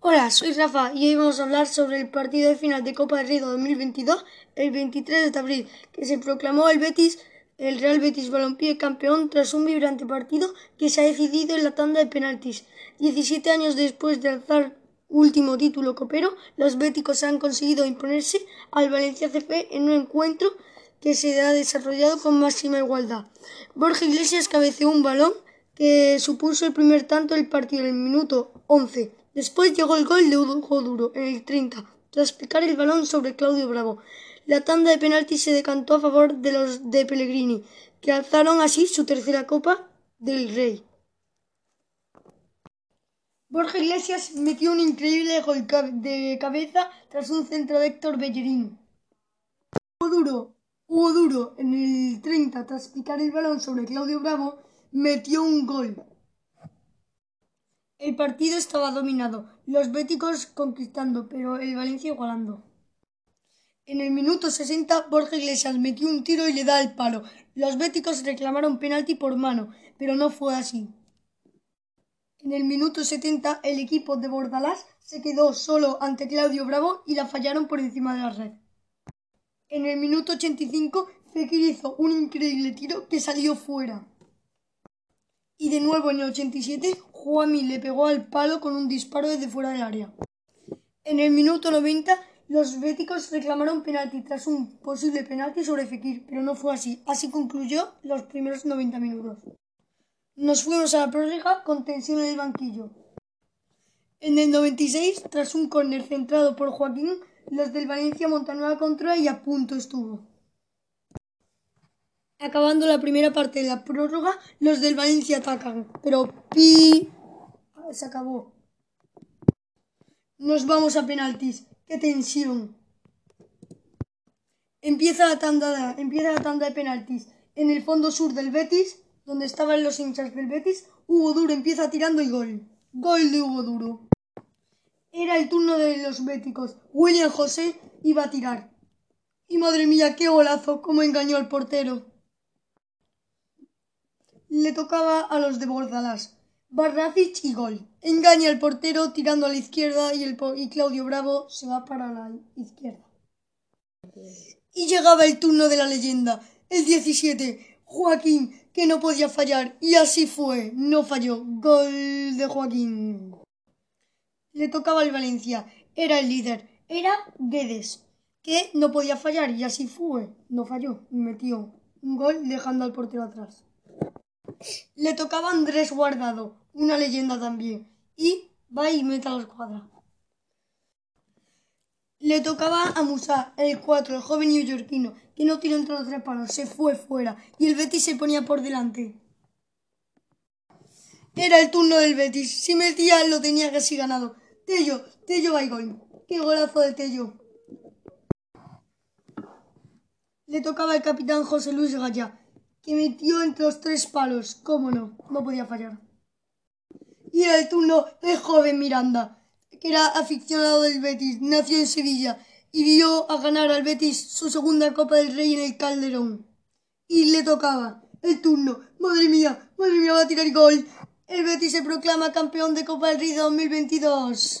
Hola, soy Rafa y hoy vamos a hablar sobre el partido de final de Copa del Rey 2022, el 23 de abril, que se proclamó el Betis, el Real Betis Balompié campeón tras un vibrante partido que se ha decidido en la tanda de penaltis. 17 años después de alzar último título copero, los béticos han conseguido imponerse al Valencia CF en un encuentro que se ha desarrollado con máxima igualdad. Borja Iglesias cabeceó un balón que supuso el primer tanto del partido en el minuto 11 Después llegó el gol de Hugo Duro en el 30, tras picar el balón sobre Claudio Bravo. La tanda de penaltis se decantó a favor de los de Pellegrini, que alzaron así su tercera Copa del Rey. Borja Iglesias metió un increíble gol de cabeza tras un centro de Héctor Bellerín. Hugo Duro, Hugo Duro en el 30, tras picar el balón sobre Claudio Bravo, metió un gol. El partido estaba dominado, los béticos conquistando, pero el Valencia igualando. En el minuto 60, Borja Iglesias metió un tiro y le da el palo. Los béticos reclamaron penalti por mano, pero no fue así. En el minuto 70, el equipo de Bordalás se quedó solo ante Claudio Bravo y la fallaron por encima de la red. En el minuto 85, Fekir hizo un increíble tiro que salió fuera. Y de nuevo en el 87, Juami le pegó al palo con un disparo desde fuera del área. En el minuto 90, los béticos reclamaron penalti tras un posible penalti sobre Fekir, pero no fue así. Así concluyó los primeros 90 minutos. Nos fuimos a la prórroga con tensión en el banquillo. En el 96, tras un córner centrado por Joaquín, los del Valencia montaron la contra y a punto estuvo. Acabando la primera parte de la prórroga, los del Valencia atacan, pero pi se acabó. Nos vamos a penaltis. ¡Qué tensión! Empieza la tanda, empieza la tanda de penaltis. En el fondo sur del Betis, donde estaban los hinchas del Betis, Hugo Duro empieza tirando y gol. Gol de Hugo Duro. Era el turno de los béticos. William José iba a tirar. Y madre mía, qué golazo, cómo engañó al portero le tocaba a los de Bordalás. Barracic y gol. Engaña al portero tirando a la izquierda y, el, y Claudio Bravo se va para la izquierda. Y llegaba el turno de la leyenda, el 17, Joaquín, que no podía fallar, y así fue, no falló. Gol de Joaquín. Le tocaba al Valencia, era el líder, era Guedes, que no podía fallar, y así fue, no falló, metió un gol dejando al portero atrás. Le tocaba Andrés Guardado, una leyenda también, y va y mete a la escuadra. Le tocaba a Musa, el 4, el joven neoyorquino, que no tiró entre los tres palos, se fue fuera, y el Betis se ponía por delante. Era el turno del Betis, si metía lo tenía casi ganado. Tello, Tello Baigón, qué golazo de Tello. Le tocaba al capitán José Luis Gallá, que metió entre los tres palos. ¿Cómo no? No podía fallar. Y era el turno del joven Miranda, que era aficionado del Betis, nació en Sevilla y vio a ganar al Betis su segunda Copa del Rey en el Calderón. Y le tocaba el turno. Madre mía, madre mía, va a tirar gol. El Betis se proclama campeón de Copa del Rey 2022.